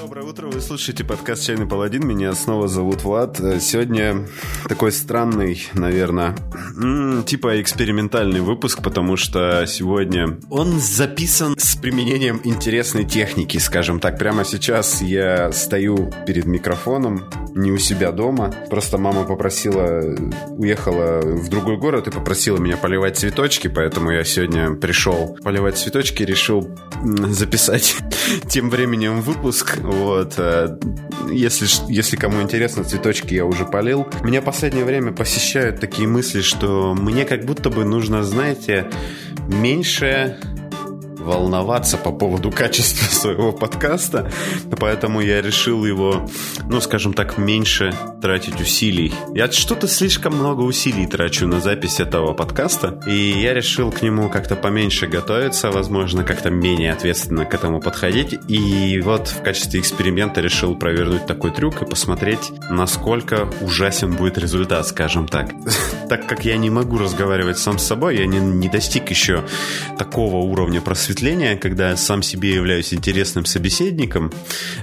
Доброе утро, вы слушаете подкаст «Чайный паладин», меня снова зовут Влад. Сегодня такой странный, наверное, типа экспериментальный выпуск, потому что сегодня он записан с применением интересной техники, скажем так. Прямо сейчас я стою перед микрофоном, не у себя дома, просто мама попросила, уехала в другой город и попросила меня поливать цветочки, поэтому я сегодня пришел поливать цветочки, решил записать тем временем выпуск. Вот. Э, если, если кому интересно, цветочки я уже полил. Меня последнее время посещают такие мысли, что мне как будто бы нужно, знаете, меньше волноваться по поводу качества своего подкаста, поэтому я решил его, ну, скажем так, меньше тратить усилий. Я что-то слишком много усилий трачу на запись этого подкаста, и я решил к нему как-то поменьше готовиться, возможно, как-то менее ответственно к этому подходить, и вот в качестве эксперимента решил провернуть такой трюк и посмотреть, насколько ужасен будет результат, скажем так. Так как я не могу разговаривать сам с собой, я не, не достиг еще такого уровня просвещения, просветления, когда сам себе являюсь интересным собеседником.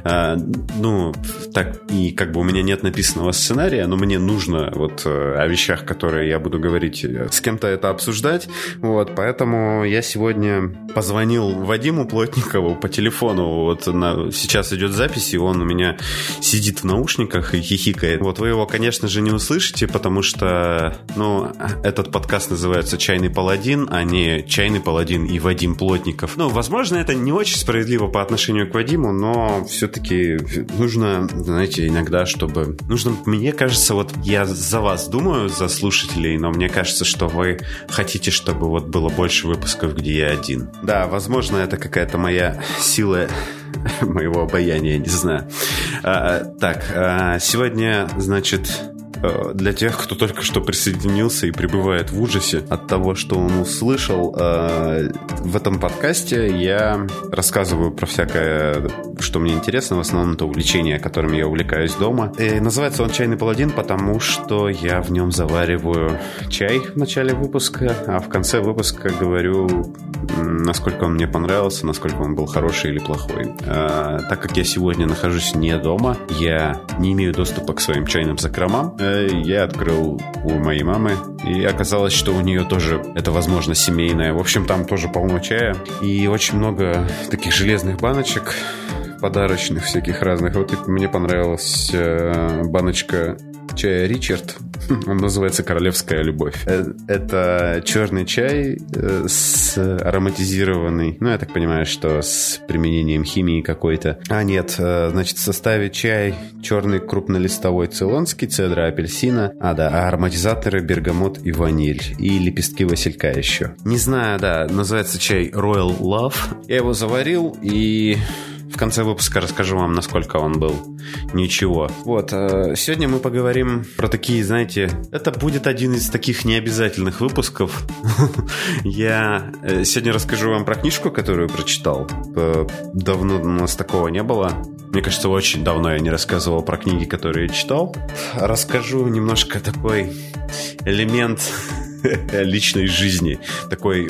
А, ну, так, и как бы у меня нет написанного сценария, но мне нужно вот э, о вещах, которые я буду говорить, э, с кем-то это обсуждать. Вот, поэтому я сегодня позвонил Вадиму Плотникову по телефону. Вот на, сейчас идет запись, и он у меня сидит в наушниках и хихикает. Вот вы его, конечно же, не услышите, потому что, ну, этот подкаст называется «Чайный паладин», а не «Чайный паладин» и Вадим Плотников сотрудников. Ну, возможно, это не очень справедливо по отношению к Вадиму, но все-таки нужно, знаете, иногда, чтобы... Нужно, мне кажется, вот я за вас думаю, за слушателей, но мне кажется, что вы хотите, чтобы вот было больше выпусков, где я один. Да, возможно, это какая-то моя сила моего обаяния, не знаю. А, так, а, сегодня, значит, для тех, кто только что присоединился и пребывает в ужасе от того, что он услышал, э, в этом подкасте я рассказываю про всякое, что мне интересно, в основном это увлечение, которым я увлекаюсь дома. И называется он «Чайный паладин», потому что я в нем завариваю чай в начале выпуска, а в конце выпуска говорю, насколько он мне понравился, насколько он был хороший или плохой. Э, так как я сегодня нахожусь не дома, я не имею доступа к своим чайным закромам, я открыл у моей мамы, и оказалось, что у нее тоже это, возможно, семейное. В общем, там тоже полно чая, и очень много таких железных баночек, подарочных всяких разных. Вот мне понравилась э, баночка чая Ричард. Он называется «Королевская любовь». Э, это черный чай э, с ароматизированный, ну, я так понимаю, что с применением химии какой-то. А нет, э, значит, в составе чай черный крупнолистовой цейлонский, цедра апельсина, а, да, а ароматизаторы бергамот и ваниль, и лепестки василька еще. Не знаю, да, называется чай Royal Love. Я его заварил и в конце выпуска расскажу вам, насколько он был ничего. Вот, э, сегодня мы поговорим про такие, знаете, это будет один из таких необязательных выпусков. Я э, сегодня расскажу вам про книжку, которую прочитал. Э, давно у нас такого не было. Мне кажется, очень давно я не рассказывал про книги, которые я читал. Расскажу немножко такой элемент личной жизни. Такой,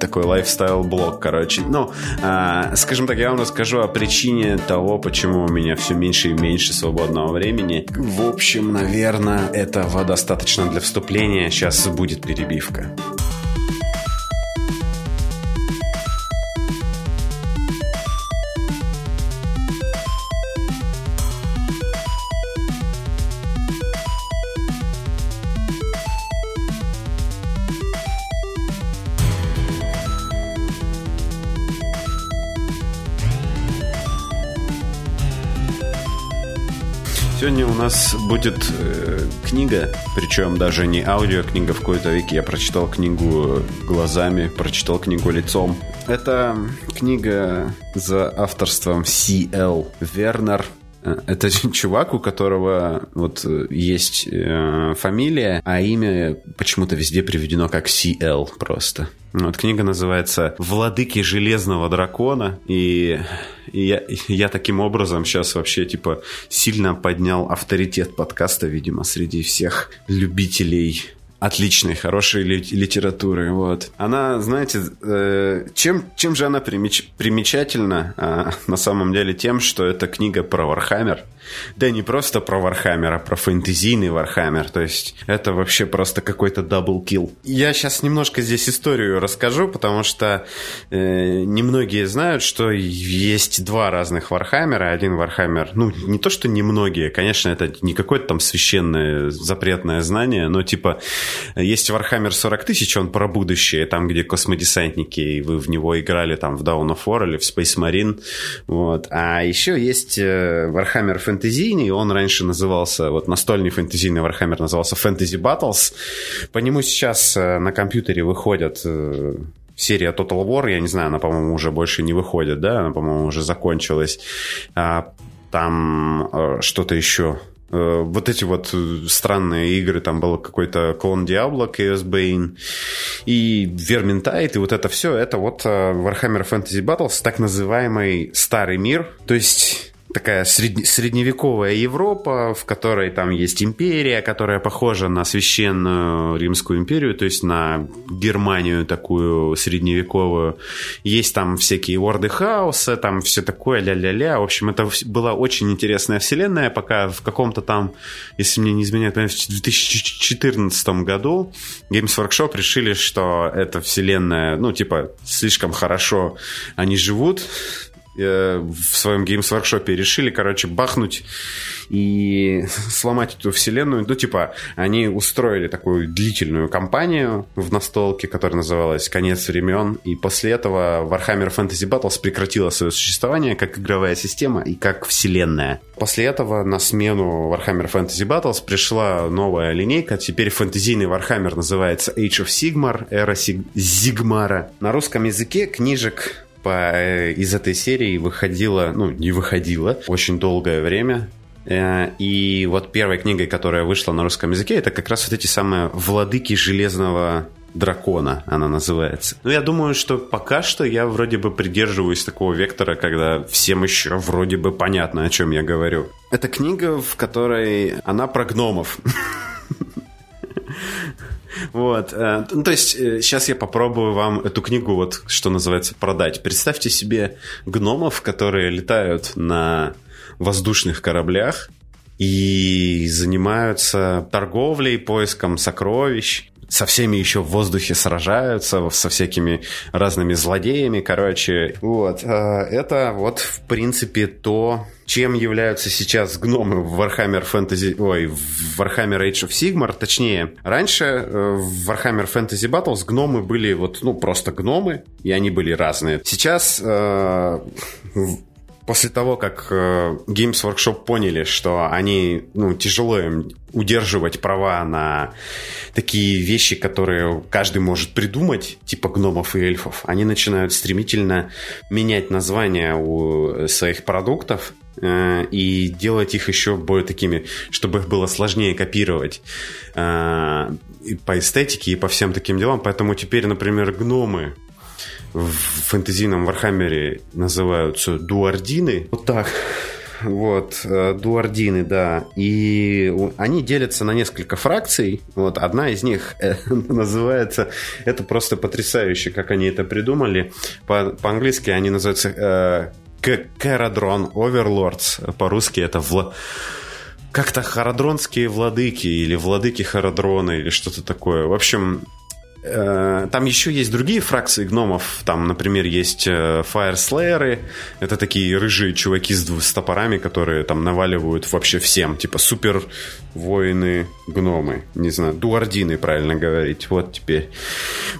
такой лайфстайл-блог, короче. Ну, а, скажем так, я вам расскажу о причине того, почему у меня все меньше и меньше свободного времени. В общем, наверное, этого достаточно для вступления. Сейчас будет перебивка. Сегодня у нас будет э, книга, причем даже не аудиокнига в какой-то веке. Я прочитал книгу глазами, прочитал книгу лицом. Это книга за авторством С.Л. Вернер. Э, это чувак, у которого вот э, есть э, фамилия, а имя почему-то везде приведено как С.Л. просто. Вот книга называется «Владыки Железного Дракона», и я, я таким образом сейчас вообще, типа, сильно поднял авторитет подкаста, видимо, среди всех любителей отличной, хорошей литературы. Вот. Она, знаете, э, чем, чем же она примеч, примечательна? А, на самом деле тем, что это книга про Вархаммер. Да не просто про Вархаммер, а про фэнтезийный Вархаммер. То есть это вообще просто какой-то double kill. Я сейчас немножко здесь историю расскажу, потому что э, немногие знают, что есть два разных Вархаммера. Один Вархаммер, ну, не то, что немногие, конечно, это не какое-то там священное запретное знание, но типа есть Вархаммер 40 тысяч, он про будущее, там, где космодесантники, и вы в него играли там в Dawn of War или в Space Marine. Вот. А еще есть Вархаммер Fantasy фэнтезийный, он раньше назывался, вот настольный фэнтезийный Warhammer назывался Fantasy Battles. По нему сейчас э, на компьютере выходят э, серия Total War, я не знаю, она, по-моему, уже больше не выходит, да, она, по-моему, уже закончилась. А, там э, что-то еще. Вот эти вот странные игры, там был какой-то клон Diablo, Chaos Bane и Vermintide, и вот это все, это вот Warhammer Fantasy Battles, так называемый старый мир, то есть такая средне, средневековая Европа, в которой там есть империя, которая похожа на священную Римскую империю, то есть на Германию такую средневековую. Есть там всякие орды хаоса, там все такое ля-ля-ля. В общем, это была очень интересная вселенная, пока в каком-то там, если мне не изменяет, в 2014 году Games Workshop решили, что эта вселенная, ну, типа, слишком хорошо они живут, Э, в своем Workshop решили, короче, бахнуть и сломать эту вселенную. Ну, типа, они устроили такую длительную кампанию в настолке, которая называлась «Конец времен», и после этого Warhammer Fantasy Battles прекратила свое существование как игровая система и как вселенная. После этого на смену Warhammer Fantasy Battles пришла новая линейка. Теперь фэнтезийный Warhammer называется Age of Sigmar, эра Зигмара. На русском языке книжек по, э, из этой серии выходила, ну, не выходила очень долгое время. Э, и вот первой книгой, которая вышла на русском языке, это как раз вот эти самые «Владыки Железного дракона» она называется. Ну, я думаю, что пока что я вроде бы придерживаюсь такого вектора, когда всем еще вроде бы понятно, о чем я говорю. Это книга, в которой она про гномов. Вот. Э, ну, то есть, сейчас э, я попробую вам эту книгу, вот, что называется, продать. Представьте себе гномов, которые летают на воздушных кораблях и занимаются торговлей, поиском сокровищ со всеми еще в воздухе сражаются, со всякими разными злодеями, короче. Вот. Э, это вот, в принципе, то, чем являются сейчас гномы в Warhammer Fantasy... Ой, в Warhammer Age of Sigmar. Точнее, раньше э, в Warhammer Fantasy Battles гномы были вот, ну, просто гномы, и они были разные. Сейчас э, после того, как э, Games Workshop поняли, что они, ну, тяжело им удерживать права на такие вещи, которые каждый может придумать, типа гномов и эльфов, они начинают стремительно менять названия у своих продуктов, Э, и делать их еще более такими, чтобы их было сложнее копировать э, и по эстетике и по всем таким делам. Поэтому теперь, например, гномы в фэнтезийном Вархаммере называются дуардины. Вот так. Вот, э, дуардины, да. И они делятся на несколько фракций. Вот, одна из них называется... Это просто потрясающе, как они это придумали. По- по-английски они называются Kharadron Overlords. По-русски это в как-то харадронские владыки или владыки Харадрона или что-то такое. В общем, э, там еще есть другие фракции гномов. Там, например, есть э, Fire Это такие рыжие чуваки с, с топорами, которые там наваливают вообще всем. Типа супер воины гномы. Не знаю, дуардины, правильно говорить. Вот теперь.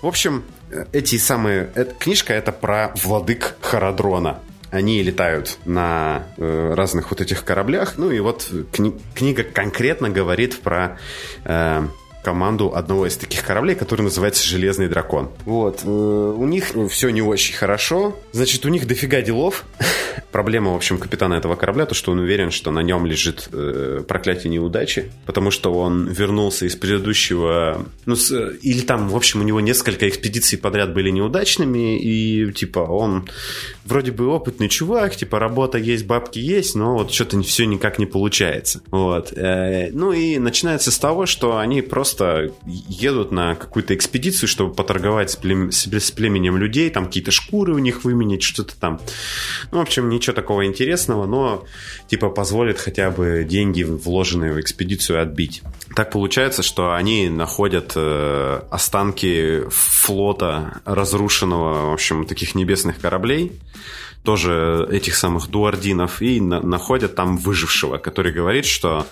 В общем, э, эти самые... Эта книжка это про владык Харадрона они летают на э, разных вот этих кораблях. Ну и вот кни- книга конкретно говорит про э, команду одного из таких кораблей, который называется «Железный дракон». Вот. Э, у них все не очень хорошо. Значит, у них дофига делов. Проблема, в общем, капитана этого корабля, то, что он уверен, что на нем лежит э, проклятие неудачи, потому что он вернулся из предыдущего... Ну, с, или там, в общем, у него несколько экспедиций подряд были неудачными, и, типа, он вроде бы опытный чувак, типа, работа есть, бабки есть, но вот что-то все никак не получается. Вот. Э, ну и начинается с того, что они просто просто едут на какую-то экспедицию, чтобы поторговать с, плем... с племенем людей, там какие-то шкуры у них выменить, что-то там. Ну, в общем, ничего такого интересного, но типа позволит хотя бы деньги, вложенные в экспедицию, отбить. Так получается, что они находят э, останки флота разрушенного, в общем, таких небесных кораблей, тоже этих самых дуардинов, и на, находят там выжившего, который говорит, что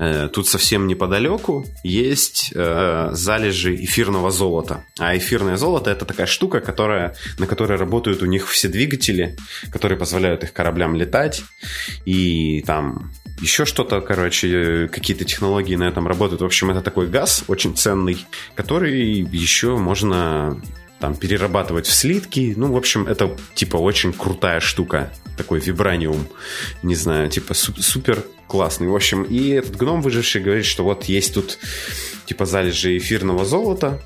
э, тут совсем неподалеку есть э, залежи эфирного золота. А эфирное золото это такая штука, которая, на которой работают у них все двигатели, которые позволяют их кораблям летать, и там еще что-то, короче, какие-то технологии на этом работают. В общем, это такой газ очень ценный, который еще можно там перерабатывать в слитки. Ну, в общем, это типа очень крутая штука. Такой вибраниум. Не знаю, типа супер классный. В общем, и этот гном выживший говорит, что вот есть тут типа залежи эфирного золота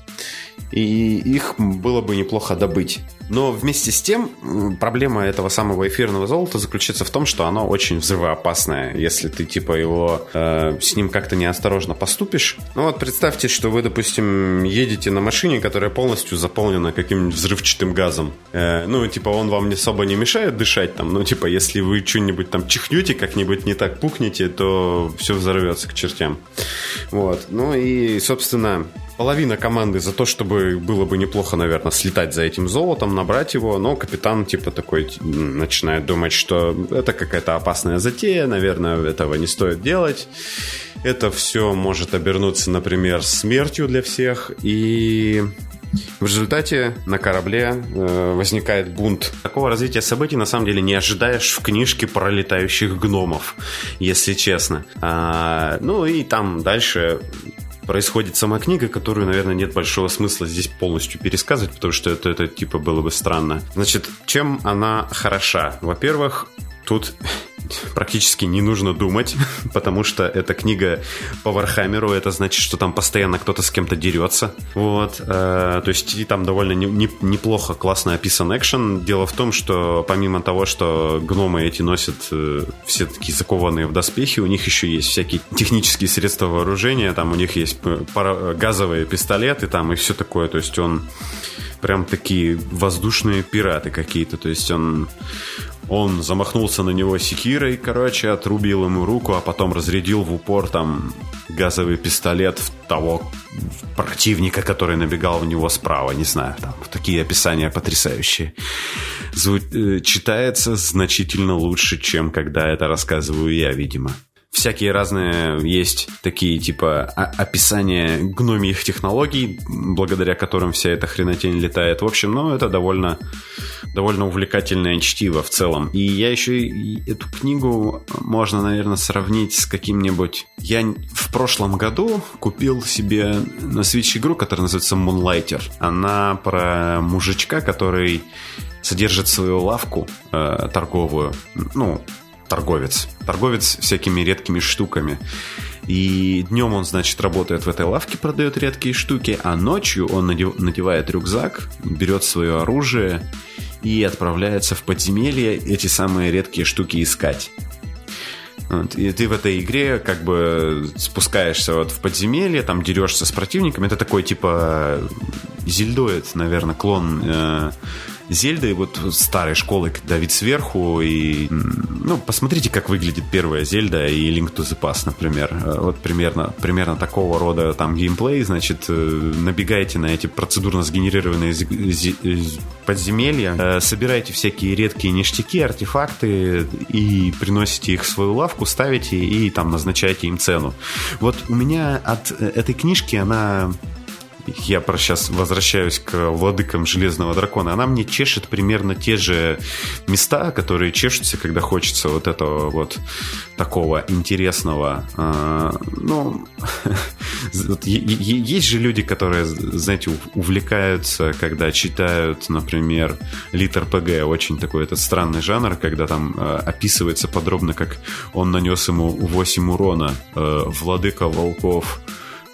и их было бы неплохо добыть. Но вместе с тем проблема этого самого эфирного золота заключается в том, что оно очень взрывоопасное, если ты типа его э, с ним как-то неосторожно поступишь. Ну вот представьте, что вы, допустим, едете на машине, которая полностью заполнена каким-нибудь взрывчатым газом. Э, ну типа он вам особо не мешает дышать там, но типа если вы что-нибудь там чихнете, как-нибудь не так пукнете, то все взорвется к чертям. Вот. Ну и, собственно, половина команды за то, чтобы было бы неплохо, наверное, слетать за этим золотом, набрать его, но капитан типа такой начинает думать, что это какая-то опасная затея, наверное, этого не стоит делать. Это все может обернуться, например, смертью для всех, и в результате на корабле э, возникает бунт. Такого развития событий на самом деле не ожидаешь в книжке про летающих гномов, если честно. А, ну и там дальше происходит сама книга, которую, наверное, нет большого смысла здесь полностью пересказывать, потому что это, это типа было бы странно. Значит, чем она хороша? Во-первых, тут практически не нужно думать, потому что эта книга по Вархаммеру, это значит, что там постоянно кто-то с кем-то дерется. Вот. Э, то есть и там довольно не, не, неплохо, классно описан экшен. Дело в том, что помимо того, что гномы эти носят э, все такие закованные в доспехи, у них еще есть всякие технические средства вооружения, там у них есть пара, газовые пистолеты там и все такое. То есть он прям такие воздушные пираты какие-то. То есть он он замахнулся на него секирой, короче, отрубил ему руку, а потом разрядил в упор там газовый пистолет в того противника, который набегал в него справа. Не знаю, там такие описания потрясающие. Зву- э, читается значительно лучше, чем когда это рассказываю я, видимо всякие разные есть такие типа описания гномьих технологий, благодаря которым вся эта хренотень летает. В общем, ну, это довольно довольно увлекательное чтиво в целом. И я еще и эту книгу можно, наверное, сравнить с каким-нибудь... Я в прошлом году купил себе на Switch игру, которая называется Moonlighter. Она про мужичка, который содержит свою лавку э, торговую, ну, торговец. Торговец всякими редкими штуками. И днем он, значит, работает в этой лавке, продает редкие штуки, а ночью он надевает рюкзак, берет свое оружие и отправляется в подземелье эти самые редкие штуки искать. Вот. И ты в этой игре как бы спускаешься вот в подземелье, там дерешься с противниками. Это такой типа зельдоид, наверное, клон э, Зельды вот старой школы, когда сверху, и, ну, посмотрите, как выглядит первая Зельда и Link to the Past, например. Э, вот примерно, примерно такого рода там геймплей, значит, э, набегаете на эти процедурно сгенерированные подземелья, э, собираете всякие редкие ништяки, артефакты и приносите их в свою лавку, ставите и там назначаете им цену. Вот у меня от этой книжки она я про сейчас возвращаюсь к владыкам Железного Дракона, она мне чешет примерно те же места, которые чешутся, когда хочется вот этого вот такого интересного. Э, ну, есть же люди, которые, знаете, увлекаются, когда читают, например, Литр ПГ, очень такой этот странный жанр, когда там э, описывается подробно, как он нанес ему 8 урона, э, владыка волков,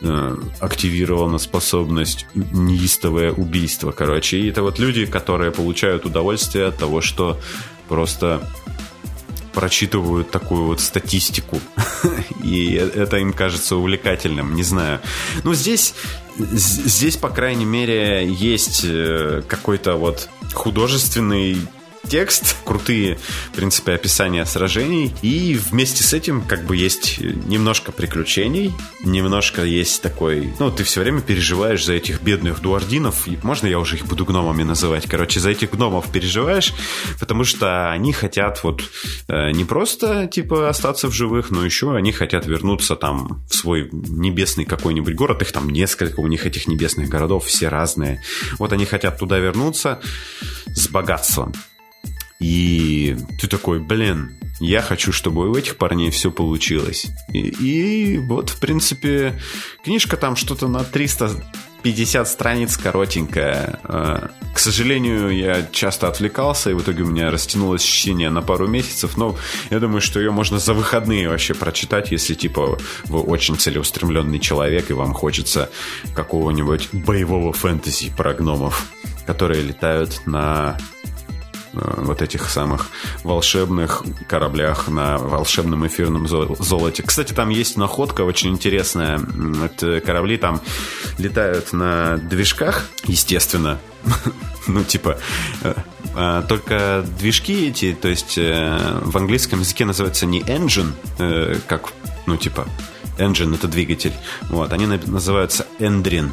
Э, активирована способность неистовое убийство, короче. И это вот люди, которые получают удовольствие от того, что просто прочитывают такую вот статистику. И это им кажется увлекательным, не знаю. Ну, здесь, здесь, по крайней мере, есть э, какой-то вот художественный текст, крутые, в принципе, описания сражений. И вместе с этим как бы есть немножко приключений, немножко есть такой... Ну, ты все время переживаешь за этих бедных дуардинов. Можно я уже их буду гномами называть? Короче, за этих гномов переживаешь, потому что они хотят вот э, не просто, типа, остаться в живых, но еще они хотят вернуться там в свой небесный какой-нибудь город. Их там несколько, у них этих небесных городов, все разные. Вот они хотят туда вернуться с богатством. И ты такой, блин, я хочу, чтобы у этих парней все получилось. И, и вот, в принципе, книжка там что-то на 350 страниц коротенькая. А, к сожалению, я часто отвлекался, и в итоге у меня растянулось чтение на пару месяцев. Но я думаю, что ее можно за выходные вообще прочитать, если, типа, вы очень целеустремленный человек, и вам хочется какого-нибудь боевого фэнтези про гномов, которые летают на вот этих самых волшебных кораблях на волшебном эфирном золоте. Кстати, там есть находка очень интересная. Это корабли там летают на движках, естественно. ну, типа, э, а, только движки эти, то есть э, в английском языке называется не engine, как, ну, типа, engine это двигатель. Вот, они называются endrin.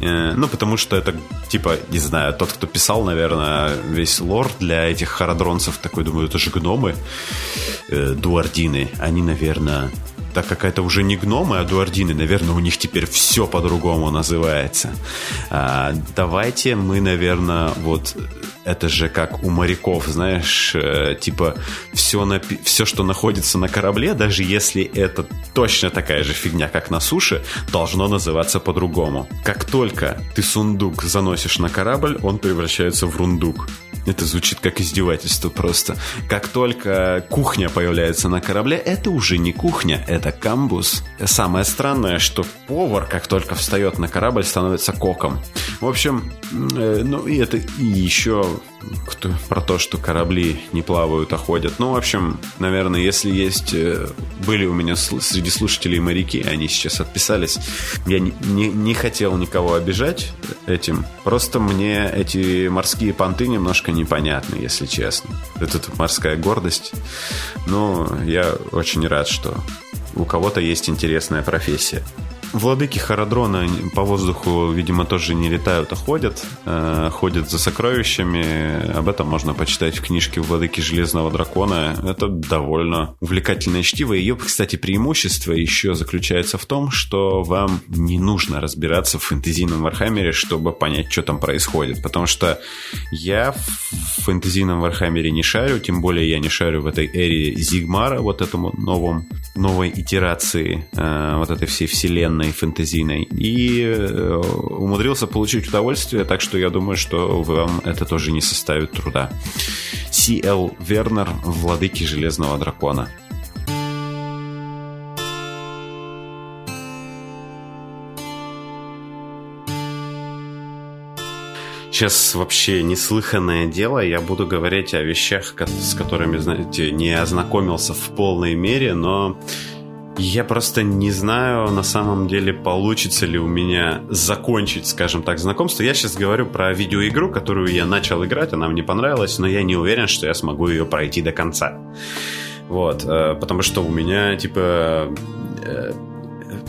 Э, ну, потому что это, типа, не знаю, тот, кто писал, наверное, весь лор для этих харадронцев, такой, думаю, это же гномы, э, дуардины. Они, наверное, так как это уже не гномы, а дуардины, наверное, у них теперь все по-другому называется. А, давайте мы, наверное, вот это же как у моряков, знаешь, э, типа все, на, все, что находится на корабле, даже если это точно такая же фигня, как на суше, должно называться по-другому. Как только ты сундук заносишь на корабль, он превращается в рундук. Это звучит как издевательство просто. Как только кухня появляется на корабле, это уже не кухня, это камбус. Самое странное, что повар, как только встает на корабль, становится коком. В общем, э, ну и это и еще кто, про то, что корабли не плавают, а ходят. Ну, в общем, наверное, если есть... Э, были у меня среди слушателей моряки, они сейчас отписались. Я не, не, не хотел никого обижать этим. Просто мне эти морские понты немножко непонятны, если честно. Это морская гордость. Но я очень рад, что у кого-то есть интересная профессия. Владыки Харадрона по воздуху, видимо, тоже не летают, а ходят. Э, ходят за сокровищами. Об этом можно почитать в книжке «Владыки Железного Дракона». Это довольно увлекательное чтиво. Ее, кстати, преимущество еще заключается в том, что вам не нужно разбираться в фэнтезийном Вархаммере, чтобы понять, что там происходит. Потому что я в фэнтезийном Вархаммере не шарю, тем более я не шарю в этой эре Зигмара, вот этому новом, новой итерации э, вот этой всей вселенной вселенной фэнтезийной и э, умудрился получить удовольствие, так что я думаю, что вам это тоже не составит труда. Си.Л. Вернер, Владыки Железного Дракона. Сейчас вообще неслыханное дело. Я буду говорить о вещах, с которыми, знаете, не ознакомился в полной мере, но я просто не знаю, на самом деле, получится ли у меня закончить, скажем так, знакомство. Я сейчас говорю про видеоигру, которую я начал играть, она мне понравилась, но я не уверен, что я смогу ее пройти до конца. Вот, э, потому что у меня, типа, э,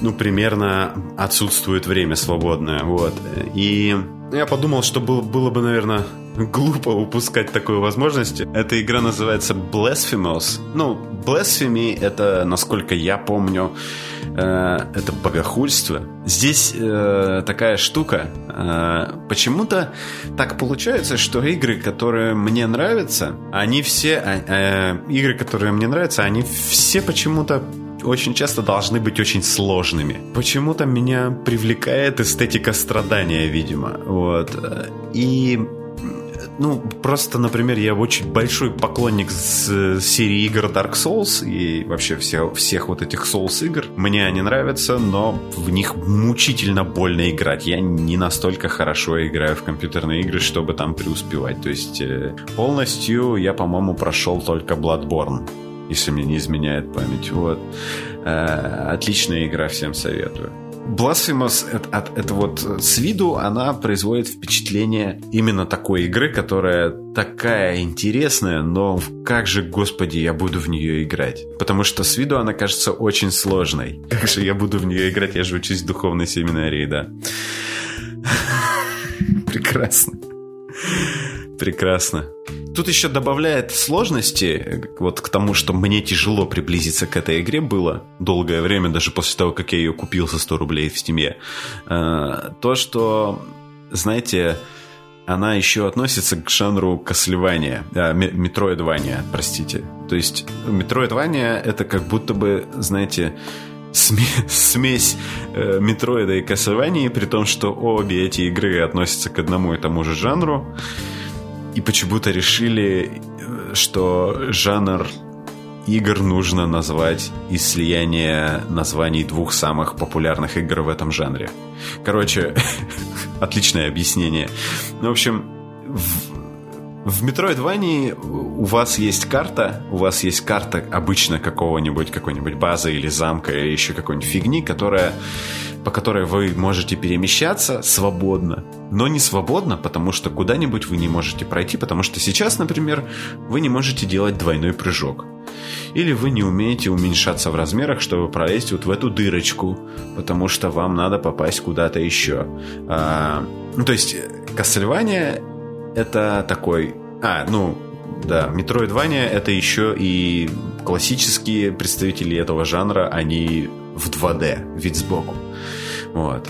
ну, примерно отсутствует время свободное, вот. И я подумал, что было, было бы, наверное, глупо упускать такую возможность. Эта игра называется Blasphemous. Ну, Blasphemy — это, насколько я помню, э, это богохульство. Здесь э, такая штука. Э, почему-то так получается, что игры, которые мне нравятся, они все... Э, э, игры, которые мне нравятся, они все почему-то очень часто должны быть очень сложными. Почему-то меня привлекает эстетика страдания, видимо. Вот. И ну, просто, например, я очень большой поклонник с серии игр Dark Souls и вообще все, всех вот этих Souls игр. Мне они нравятся, но в них мучительно больно играть. Я не настолько хорошо играю в компьютерные игры, чтобы там преуспевать. То есть э, полностью я, по-моему, прошел только Bloodborne. Если мне не изменяет память. Вот. Э, отличная игра, всем советую. Blasphemous это, это, вот с виду она производит впечатление именно такой игры, которая такая интересная, но как же, господи, я буду в нее играть? Потому что с виду она кажется очень сложной. Как же я буду в нее играть? Я же учусь в духовной семинарии, да. Прекрасно. Прекрасно. Тут еще добавляет сложности вот к тому, что мне тяжело приблизиться к этой игре было долгое время, даже после того, как я ее купил за 100 рублей в стиме. Э, то, что, знаете, она еще относится к жанру Кослевания, а, Метроидвания, простите. То есть Метроидвания это как будто бы, знаете, смесь э, Метроида и Castlevania, при том, что обе эти игры относятся к одному и тому же жанру. И почему-то решили, э, что жанр игр нужно назвать из слияния названий двух самых популярных игр в этом жанре. Короче, отличное объяснение. Ну, в общем, в, в Metroidvania у вас есть карта, у вас есть карта обычно какого-нибудь, какой-нибудь базы или замка или еще какой-нибудь фигни, которая по которой вы можете перемещаться свободно. Но не свободно, потому что куда-нибудь вы не можете пройти, потому что сейчас, например, вы не можете делать двойной прыжок. Или вы не умеете уменьшаться в размерах, чтобы пролезть вот в эту дырочку, потому что вам надо попасть куда-то еще. А, ну, то есть, Castlevania это такой... А, ну, да, Metroidvania это еще и классические представители этого жанра, они в 2D, вид сбоку. Вот.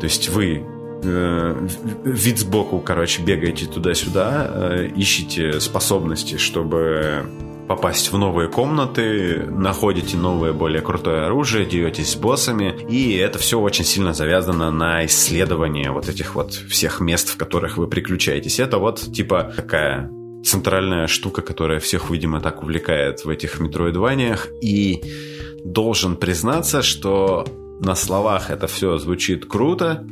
То есть вы э, вид сбоку, короче, бегаете туда-сюда, э, ищете способности, чтобы попасть в новые комнаты, находите новое, более крутое оружие, деретесь с боссами, и это все очень сильно завязано на исследование вот этих вот всех мест, в которых вы приключаетесь. Это вот типа такая центральная штука, которая всех, видимо, так увлекает в этих метроидваниях, и должен признаться, что на словах это все звучит круто,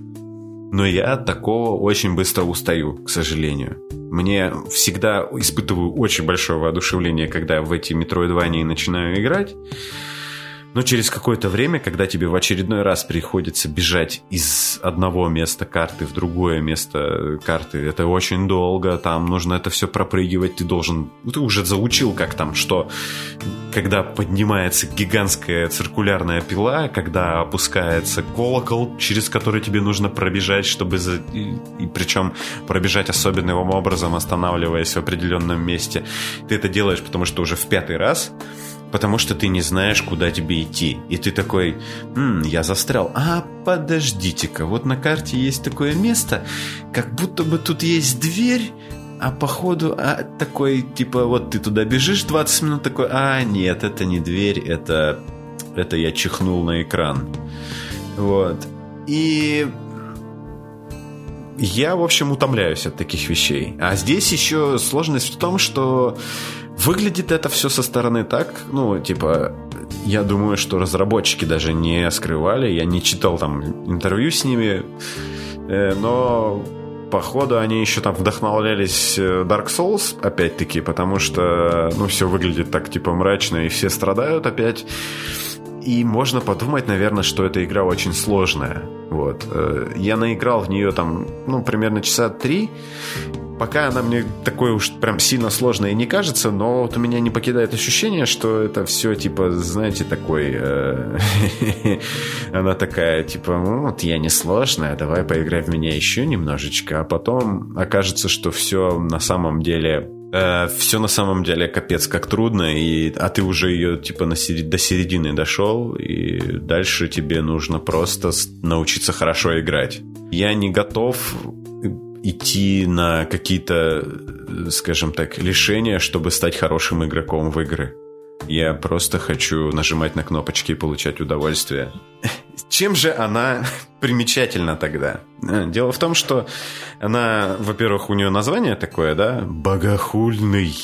но я от такого очень быстро устаю, к сожалению. Мне всегда испытываю очень большое воодушевление, когда в эти метроидвании начинаю играть. Но через какое-то время, когда тебе в очередной раз приходится бежать из одного места карты в другое место карты, это очень долго, там нужно это все пропрыгивать, ты должен... Ну, ты уже заучил, как там, что когда поднимается гигантская циркулярная пила, когда опускается колокол, через который тебе нужно пробежать, чтобы... За... И, и причем пробежать особенным образом, останавливаясь в определенном месте. Ты это делаешь, потому что уже в пятый раз потому что ты не знаешь, куда тебе идти. И ты такой, М, я застрял. А, подождите-ка, вот на карте есть такое место, как будто бы тут есть дверь, а походу а, такой, типа, вот ты туда бежишь 20 минут, такой, а, нет, это не дверь, это, это я чихнул на экран. Вот. И я, в общем, утомляюсь от таких вещей. А здесь еще сложность в том, что Выглядит это все со стороны так, ну, типа, я думаю, что разработчики даже не скрывали, я не читал там интервью с ними, э, но походу они еще там вдохновлялись э, Dark Souls, опять-таки, потому что, ну, все выглядит так, типа, мрачно, и все страдают опять. И можно подумать, наверное, что эта игра очень сложная. Вот. Э, я наиграл в нее там, ну, примерно часа три, Пока она мне такой уж прям сильно сложной не кажется, но вот у меня не покидает ощущение, что это все типа, знаете, такой... Э, она такая, типа, ну вот я не сложная, давай поиграй в меня еще немножечко, а потом окажется, что все на самом деле э, все на самом деле капец как трудно, и, а ты уже ее типа на серед... до середины дошел, и дальше тебе нужно просто научиться хорошо играть. Я не готов идти на какие-то, скажем так, лишения, чтобы стать хорошим игроком в игры. Я просто хочу нажимать на кнопочки и получать удовольствие. Чем же она примечательна тогда? Дело в том, что она, во-первых, у нее название такое, да, богохульный.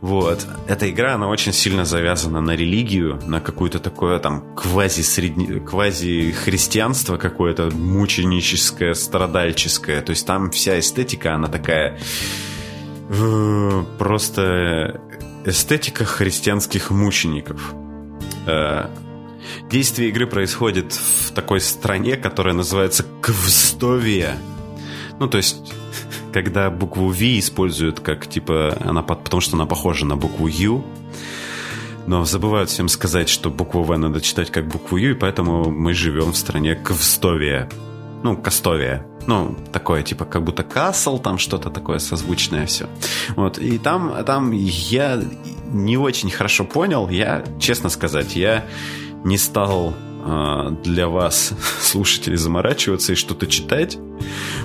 Вот. Эта игра, она очень сильно завязана на религию, на какое-то такое там квази-христианство какое-то мученическое, страдальческое. То есть там вся эстетика, она такая э, просто эстетика христианских мучеников. Э, действие игры происходит в такой стране, которая называется Квстовия. Ну, то есть, когда букву V используют как, типа, она, потому что она похожа на букву U, но забывают всем сказать, что букву В надо читать как букву Ю, и поэтому мы живем в стране Квстовия. Ну, Кастовия. Ну, такое, типа, как будто Касл, там что-то такое созвучное все. Вот, и там, там я не очень хорошо понял, я, честно сказать, я не стал для вас, слушателей, заморачиваться и что-то читать,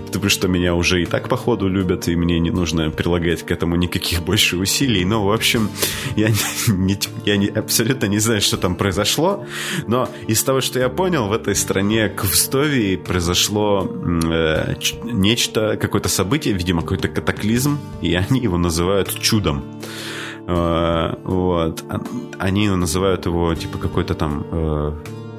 потому что меня уже и так, походу, любят, и мне не нужно прилагать к этому никаких больше усилий. Но, в общем, я, не, я не, абсолютно не знаю, что там произошло, но из того, что я понял, в этой стране Квстовии произошло э, нечто, какое-то событие, видимо, какой-то катаклизм, и они его называют чудом. Э, вот. Они называют его, типа, какой-то там... Э,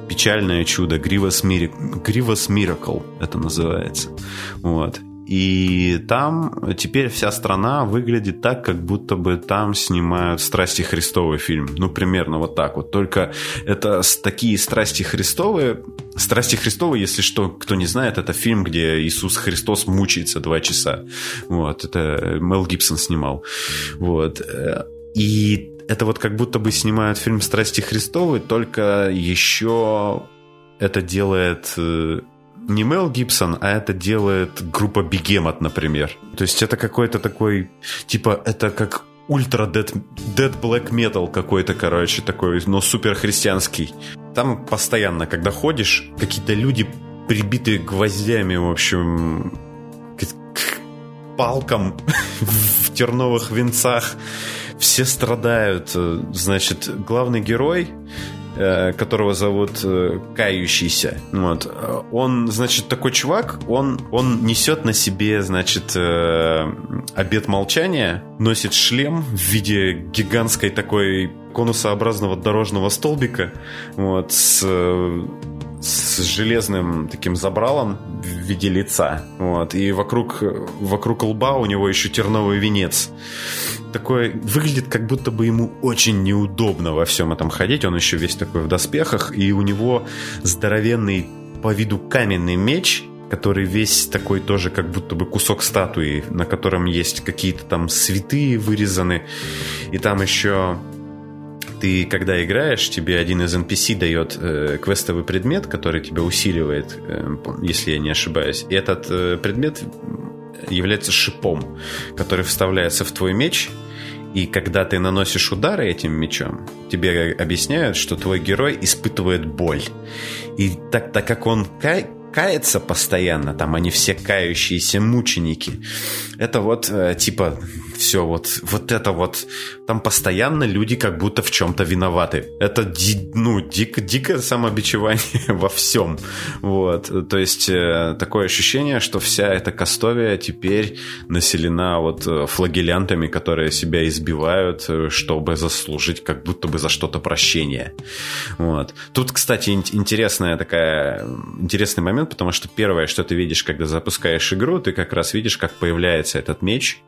печальное чудо, Grievous Miracle это называется. Вот. И там теперь вся страна выглядит так, как будто бы там снимают «Страсти Христовый» фильм. Ну, примерно вот так вот. Только это такие «Страсти Христовые». «Страсти Христовые», если что, кто не знает, это фильм, где Иисус Христос мучается два часа. Вот. Это Мел Гибсон снимал. Вот. И это вот как будто бы снимают фильм «Страсти Христовы», только еще это делает э, не Мел Гибсон, а это делает группа Бегемот, например. То есть это какой-то такой, типа, это как ультра dead black metal какой-то, короче, такой, но супер христианский. Там постоянно, когда ходишь, какие-то люди прибитые гвоздями, в общем, к, к палкам в терновых венцах все страдают. Э, значит, главный герой э, которого зовут э, Кающийся. Вот. Он, значит, такой чувак, он, он несет на себе, значит, обед молчания, носит шлем в виде гигантской такой конусообразного дорожного столбика, вот, с с железным таким забралом в виде лица. Вот. И вокруг, вокруг лба у него еще терновый венец. Такой выглядит, как будто бы ему очень неудобно во всем этом ходить. Он еще весь такой в доспехах, и у него здоровенный по виду каменный меч, который весь такой тоже как будто бы кусок статуи, на котором есть какие-то там святые вырезаны. И там еще ты, когда играешь, тебе один из NPC дает э, квестовый предмет, который тебя усиливает, э, если я не ошибаюсь. И этот э, предмет является шипом, который вставляется в твой меч. И когда ты наносишь удары этим мечом, тебе объясняют, что твой герой испытывает боль. И так, так как он кай, кается постоянно, там они все кающиеся мученики, это вот э, типа все вот, вот это вот, там постоянно люди как будто в чем-то виноваты. Это, ди, ну, дико, дикое самобичевание во всем. Вот, то есть э, такое ощущение, что вся эта Кастовия теперь населена вот э, флагелянтами, которые себя избивают, э, чтобы заслужить как будто бы за что-то прощение. Вот. Тут, кстати, интересная такая, интересный момент, потому что первое, что ты видишь, когда запускаешь игру, ты как раз видишь, как появляется этот меч,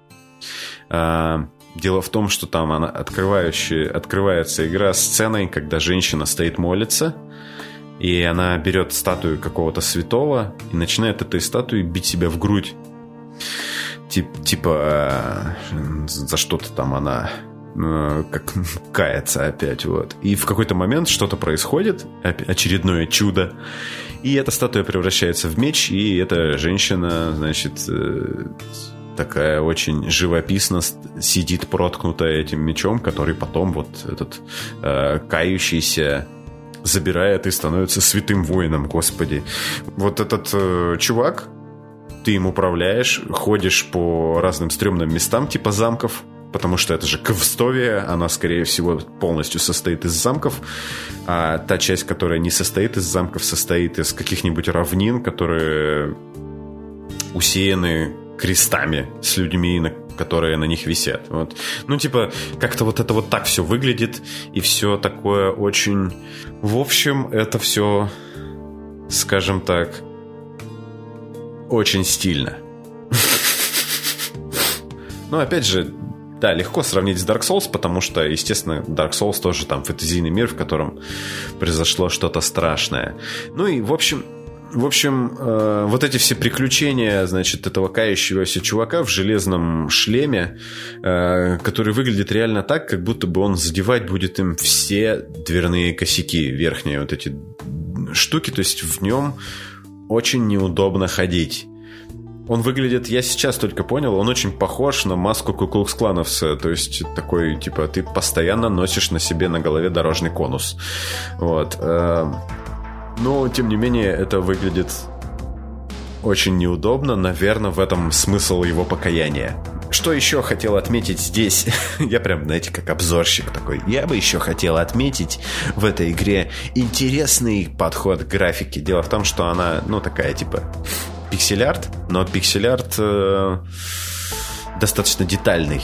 дело в том, что там она открывающая, открывается игра сценой, когда женщина стоит молится, и она берет статую какого-то святого и начинает этой статуей бить себя в грудь. Тип, типа э, за что-то там она э, как кается опять, вот. И в какой-то момент что-то происходит, очередное чудо, и эта статуя превращается в меч, и эта женщина, значит, э, такая очень живописно сидит проткнутая этим мечом, который потом вот этот э, кающийся забирает и становится святым воином, господи. Вот этот э, чувак, ты им управляешь, ходишь по разным стрёмным местам, типа замков, потому что это же Квстовия, она, скорее всего, полностью состоит из замков, а та часть, которая не состоит из замков, состоит из каких-нибудь равнин, которые усеяны крестами с людьми, на, которые на них висят. Вот. Ну, типа, как-то вот это вот так все выглядит, и все такое очень... В общем, это все, скажем так, очень стильно. Но опять же, да, легко сравнить с Dark Souls, потому что, естественно, Dark Souls тоже там фэнтезийный мир, в котором произошло что-то страшное. Ну и, в общем, в общем, э, вот эти все приключения, значит, этого кающегося чувака в железном шлеме, э, который выглядит реально так, как будто бы он задевать будет им все дверные косяки, верхние вот эти штуки, то есть в нем очень неудобно ходить. Он выглядит, я сейчас только понял, он очень похож на маску Куклукс-клановца. То есть такой, типа, ты постоянно носишь на себе на голове дорожный конус. Вот. Но, тем не менее, это выглядит очень неудобно. Наверное, в этом смысл его покаяния. Что еще хотел отметить здесь? Я прям, знаете, как обзорщик такой. Я бы еще хотел отметить в этой игре интересный подход к графике. Дело в том, что она, ну, такая, типа, пиксель-арт, но пиксель-арт э, достаточно детальный.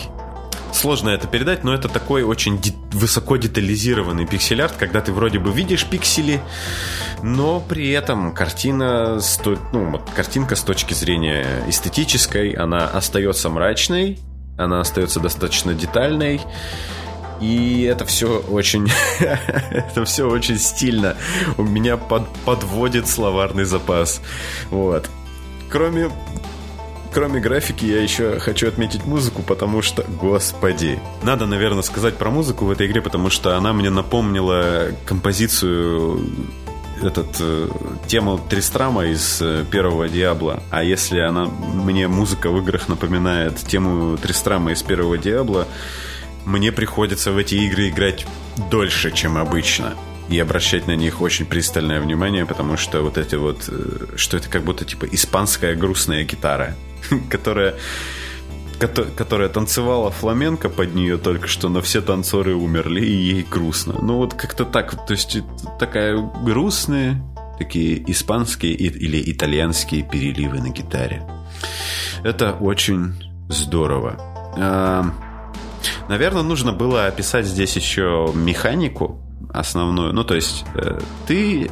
Сложно это передать, но это такой очень де- высоко детализированный пиксель-арт, когда ты вроде бы видишь пиксели, но при этом картина, сто... ну, вот, картинка с точки зрения эстетической, она остается мрачной, она остается достаточно детальной, и это все очень... это все очень стильно. У меня под, подводит словарный запас. Вот. Кроме кроме графики, я еще хочу отметить музыку, потому что, господи. Надо, наверное, сказать про музыку в этой игре, потому что она мне напомнила композицию этот э, тему Тристрама из э, первого Диабла. А если она мне музыка в играх напоминает тему Тристрама из первого Диабла, мне приходится в эти игры играть дольше, чем обычно и обращать на них очень пристальное внимание, потому что вот эти вот, э, что это как будто типа испанская грустная гитара. которая которая танцевала фламенко под нее только что, но все танцоры умерли, и ей грустно. Ну, вот как-то так, то есть такая грустные, такие испанские или итальянские переливы на гитаре. Это очень здорово. А, наверное, нужно было описать здесь еще механику основную. Ну, то есть э, ты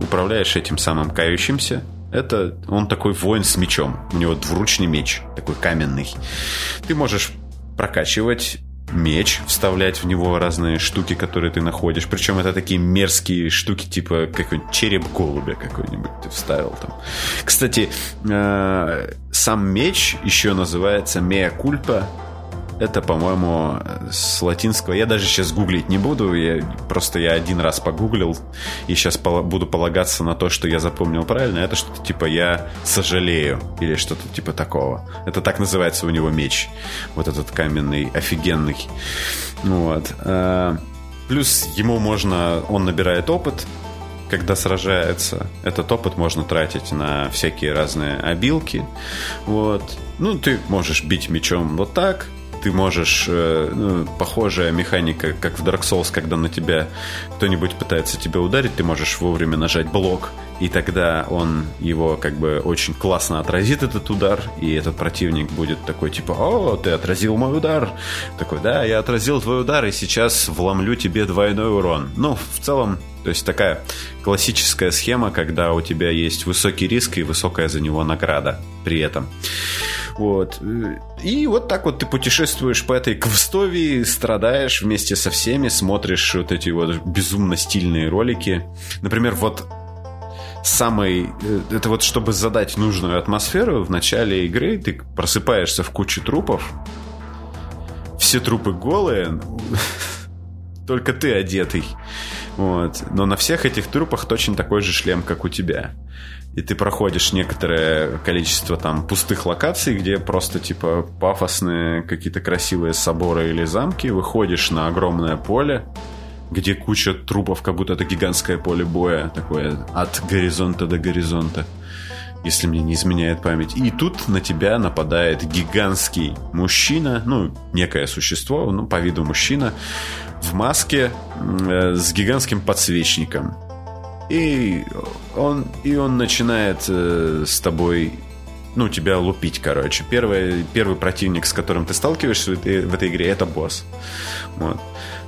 управляешь этим самым кающимся, это он такой воин с мечом. У него двуручный меч, такой каменный. Ты можешь прокачивать меч, вставлять в него разные штуки, которые ты находишь. Причем это такие мерзкие штуки, типа какой-нибудь череп голубя какой-нибудь ты вставил там. Кстати, э, сам меч еще называется Мея Кульпа это, по-моему, с латинского. Я даже сейчас гуглить не буду. Я, просто я один раз погуглил. И сейчас буду полагаться на то, что я запомнил правильно. Это что-то типа «я сожалею» или что-то типа такого. Это так называется у него меч. Вот этот каменный, офигенный. Вот. А, плюс ему можно... Он набирает опыт, когда сражается. Этот опыт можно тратить на всякие разные обилки. Вот. Ну, ты можешь бить мечом вот так, ты можешь, э, ну, похожая механика, как в Dark Souls, когда на тебя кто-нибудь пытается тебя ударить, ты можешь вовремя нажать блок, и тогда он его как бы очень классно отразит этот удар, и этот противник будет такой типа, о, ты отразил мой удар. Такой, да, я отразил твой удар, и сейчас вломлю тебе двойной урон. Ну, в целом, то есть такая классическая схема, когда у тебя есть высокий риск и высокая за него награда при этом. Вот. И вот так вот ты путешествуешь по этой Квстовии, страдаешь вместе со всеми, смотришь вот эти вот безумно стильные ролики. Например, вот самый... Э, это вот чтобы задать нужную атмосферу в начале игры, ты просыпаешься в куче трупов, все трупы голые, только ты одетый. Вот. Но на всех этих трупах точно такой же шлем, как у тебя. И ты проходишь некоторое количество там пустых локаций, где просто типа пафосные какие-то красивые соборы или замки, выходишь на огромное поле, где куча трупов, как будто это гигантское поле боя, такое от горизонта до горизонта, если мне не изменяет память. И тут на тебя нападает гигантский мужчина, ну, некое существо, ну, по виду мужчина, в маске э, с гигантским подсвечником и он, и он начинает э, с тобой ну, тебя лупить, короче. Первый, первый противник, с которым ты сталкиваешься в этой, в этой игре, это босс. Вот.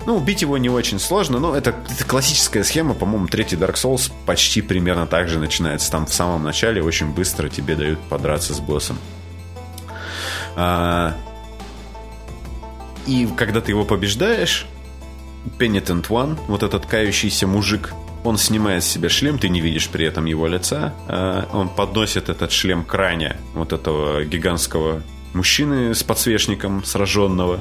Ну, убить его не очень сложно, но это, это классическая схема, по-моему, третий Dark Souls почти примерно так же начинается. Там в самом начале очень быстро тебе дают подраться с боссом. А, И когда ты его побеждаешь, Penitent One, вот этот кающийся мужик, он снимает с себя шлем, ты не видишь при этом его лица. А он подносит этот шлем к ране вот этого гигантского мужчины с подсвечником сраженного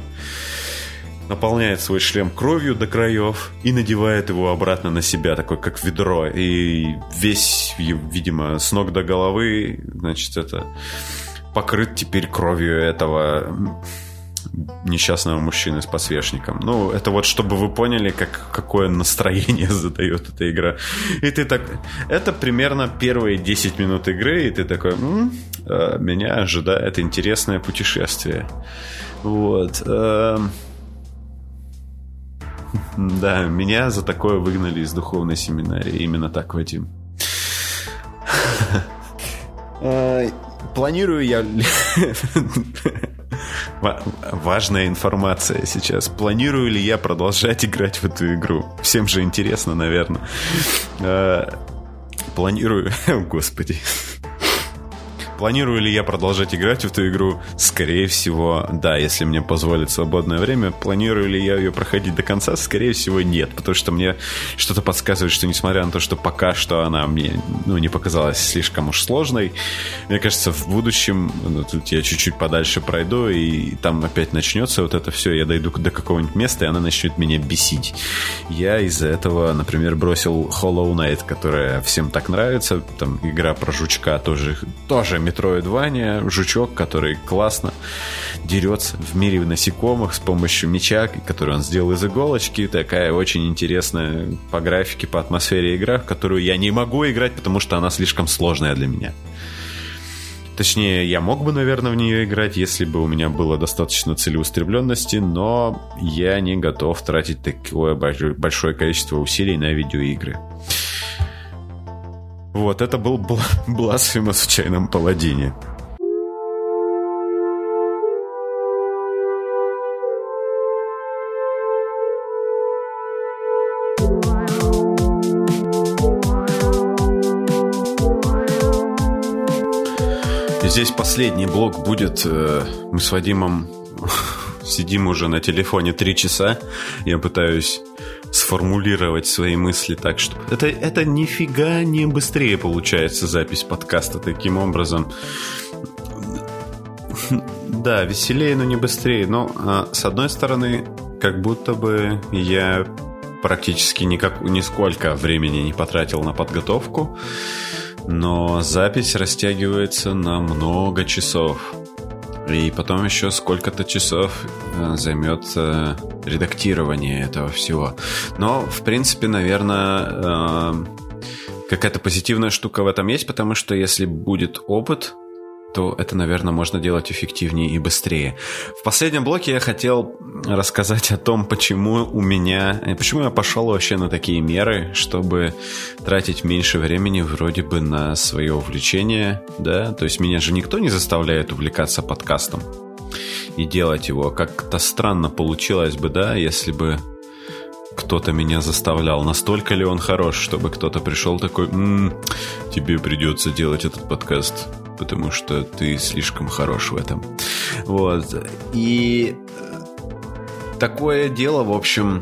наполняет свой шлем кровью до краев и надевает его обратно на себя, такой как ведро. И весь, видимо, с ног до головы, значит, это покрыт теперь кровью этого несчастного мужчины с подсвечником. Ну, это вот чтобы вы поняли, как, какое настроение задает эта игра. И ты так... Это примерно первые 10 минут игры, и ты такой... М-м, э, меня ожидает интересное путешествие. Вот. Э, да, меня за такое выгнали из духовной семинарии. Именно так, Вадим. Э, планирую я... Важная информация сейчас. Планирую ли я продолжать играть в эту игру? Всем же интересно, наверное. Э, планирую... Господи. Планирую ли я продолжать играть в эту игру? Скорее всего, да, если мне позволит свободное время. Планирую ли я ее проходить до конца? Скорее всего, нет, потому что мне что-то подсказывает, что несмотря на то, что пока что она мне ну, не показалась слишком уж сложной, мне кажется, в будущем, ну, тут я чуть-чуть подальше пройду, и там опять начнется вот это все, я дойду до какого-нибудь места, и она начнет меня бесить. Я из-за этого, например, бросил Hollow Knight, которая всем так нравится, там игра про жучка тоже, тоже Metroidvania, жучок, который классно дерется в мире насекомых с помощью меча, который он сделал из иголочки. Такая очень интересная по графике, по атмосфере игра, в которую я не могу играть, потому что она слишком сложная для меня. Точнее, я мог бы, наверное, в нее играть, если бы у меня было достаточно целеустремленности, но я не готов тратить такое большое количество усилий на видеоигры. Вот, это был Blasphemous в чайном паладине. Здесь последний блок будет. Э, мы с Вадимом сидим уже на телефоне три часа. Я пытаюсь сформулировать свои мысли так, что... Это, это нифига не быстрее получается запись подкаста таким образом. Да, веселее, но не быстрее. Но, а, с одной стороны, как будто бы я практически никак, нисколько времени не потратил на подготовку, но запись растягивается на много часов. И потом еще сколько-то часов э, займет э, редактирование этого всего. Но, в принципе, наверное, э, какая-то позитивная штука в этом есть, потому что если будет опыт, то это, наверное, можно делать эффективнее и быстрее. В последнем блоке я хотел рассказать о том, почему у меня, э, почему я пошел вообще на такие меры, чтобы тратить меньше времени вроде бы на свое увлечение, да, то есть меня же никто не заставляет увлекаться подкастом и делать его. Как-то странно получилось бы, да, если бы кто-то меня заставлял. Настолько ли он хорош, чтобы кто-то пришел такой, м-м, тебе придется делать этот подкаст потому что ты слишком хорош в этом. Вот. И э, такое дело, в общем,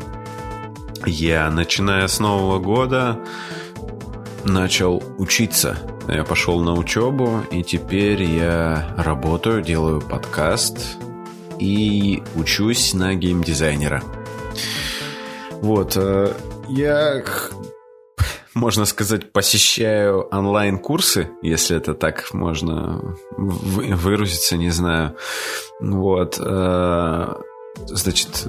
я, начиная с Нового года, начал учиться. Я пошел на учебу, и теперь я работаю, делаю подкаст и учусь на геймдизайнера. Вот, э, я можно сказать, посещаю онлайн-курсы, если это так можно выразиться, не знаю. Вот. Э, значит,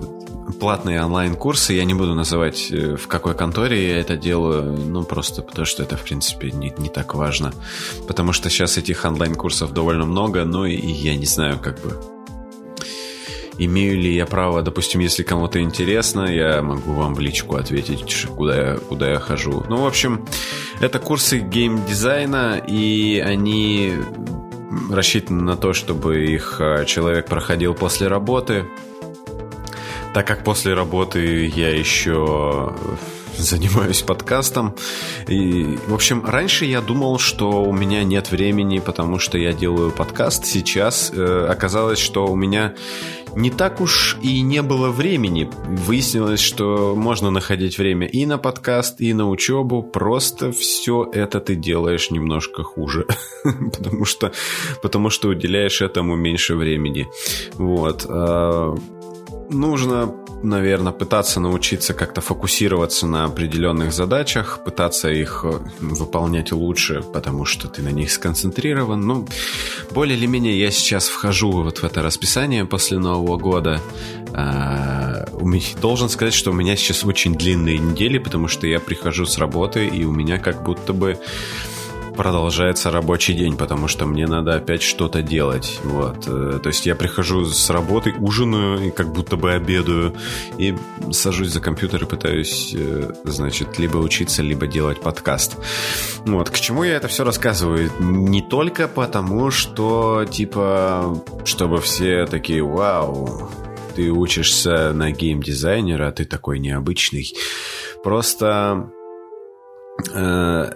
платные онлайн-курсы, я не буду называть, э, в какой конторе я это делаю, ну, просто потому что это, в принципе, не, не так важно. Потому что сейчас этих онлайн-курсов довольно много, ну, и я не знаю, как бы, Имею ли я право, допустим, если кому-то интересно, я могу вам в личку ответить, куда я, куда я хожу. Ну, в общем, это курсы геймдизайна, и они рассчитаны на то, чтобы их а, человек проходил после работы. Так как после работы я еще занимаюсь подкастом. И, в общем, раньше я думал, что у меня нет времени, потому что я делаю подкаст. Сейчас э, оказалось, что у меня не так уж и не было времени. Выяснилось, что можно находить время и на подкаст, и на учебу. Просто все это ты делаешь немножко хуже. потому, что, потому что уделяешь этому меньше времени. Вот. Нужно наверное, пытаться научиться как-то фокусироваться на определенных задачах, пытаться их э, выполнять лучше, потому что ты на них сконцентрирован. Ну, более или менее я сейчас вхожу вот в это расписание после Нового года. А, должен сказать, что у меня сейчас очень длинные недели, потому что я прихожу с работы, и у меня как будто бы продолжается рабочий день, потому что мне надо опять что-то делать. Вот. Э, то есть я прихожу с работы, ужинаю и как будто бы обедаю, и сажусь за компьютер и пытаюсь, э, значит, либо учиться, либо делать подкаст. Вот. К чему я это все рассказываю? Не только потому, что, типа, чтобы все такие, вау, ты учишься на геймдизайнера, ты такой необычный. Просто э,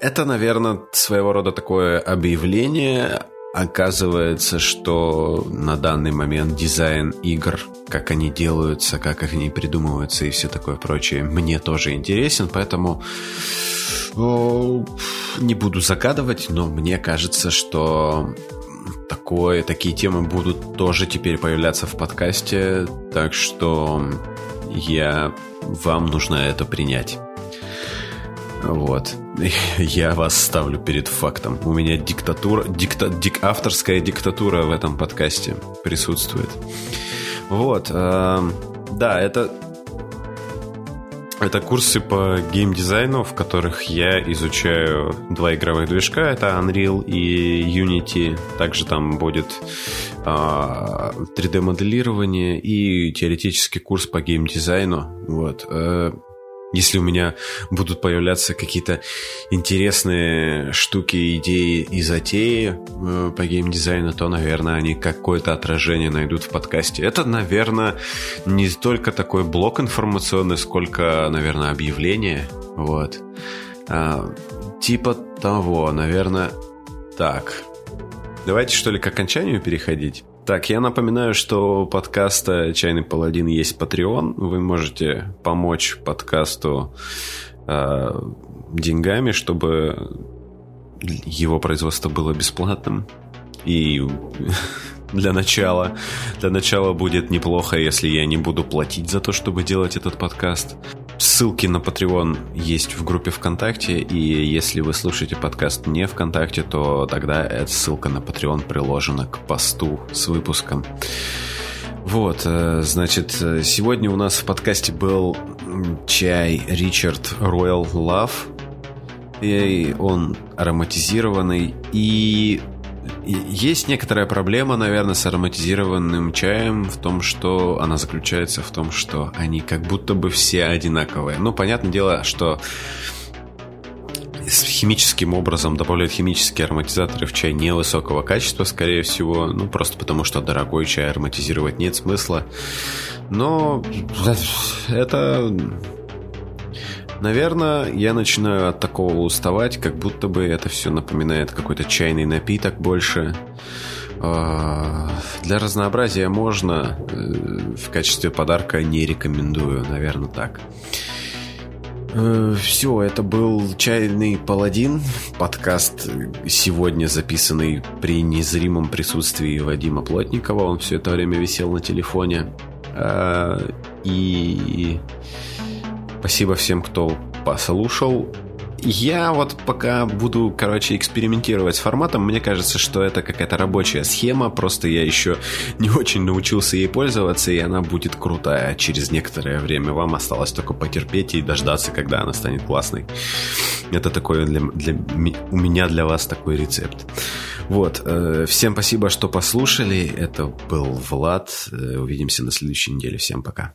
это, наверное, своего рода такое объявление. Оказывается, что на данный момент дизайн игр, как они делаются, как они придумываются и все такое прочее, мне тоже интересен, поэтому не буду загадывать, но мне кажется, что такое, такие темы будут тоже теперь появляться в подкасте, так что я вам нужно это принять. Вот. Я вас ставлю перед фактом. У меня диктатура, дикта, дик, авторская диктатура в этом подкасте присутствует. Вот. Э, да, это это курсы по геймдизайну, в которых я изучаю два игровых движка. Это Unreal и Unity. Также там будет э, 3D-моделирование и теоретический курс по геймдизайну. Вот. Э, если у меня будут появляться какие-то интересные штуки, идеи и затеи э, по геймдизайну, то, наверное, они какое-то отражение найдут в подкасте. Это, наверное, не только такой блок информационный, сколько, наверное, объявление. Вот. А, типа того, наверное, так. Давайте, что ли, к окончанию переходить? Так, я напоминаю, что у подкаста «Чайный паладин» есть Patreon. Вы можете помочь подкасту э, деньгами, чтобы его производство было бесплатным. И для начала, для начала будет неплохо, если я не буду платить за то, чтобы делать этот подкаст. Ссылки на Patreon есть в группе ВКонтакте, и если вы слушаете подкаст не ВКонтакте, то тогда эта ссылка на Patreon приложена к посту с выпуском. Вот, э, значит, сегодня у нас в подкасте был чай Ричард Royal Love. И он ароматизированный. И есть некоторая проблема, наверное, с ароматизированным чаем в том, что она заключается в том, что они как будто бы все одинаковые. Ну, понятное дело, что с химическим образом добавляют химические ароматизаторы в чай невысокого качества, скорее всего, ну, просто потому что дорогой чай ароматизировать нет смысла. Но это Наверное, я начинаю от такого уставать, как будто бы это все напоминает какой-то чайный напиток больше. А, для разнообразия можно, э, в качестве подарка не рекомендую, наверное, так. Э, все, это был «Чайный паладин», подкаст сегодня записанный при незримом присутствии Вадима Плотникова. Он все это время висел на телефоне. А, и Спасибо всем, кто послушал. Я вот пока буду, короче, экспериментировать с форматом, мне кажется, что это какая-то рабочая схема, просто я еще не очень научился ей пользоваться, и она будет крутая через некоторое время. Вам осталось только потерпеть и дождаться, когда она станет классной. Это такой для, для у меня для вас такой рецепт. Вот, э, всем спасибо, что послушали. Это был Влад. Э, увидимся на следующей неделе. Всем пока.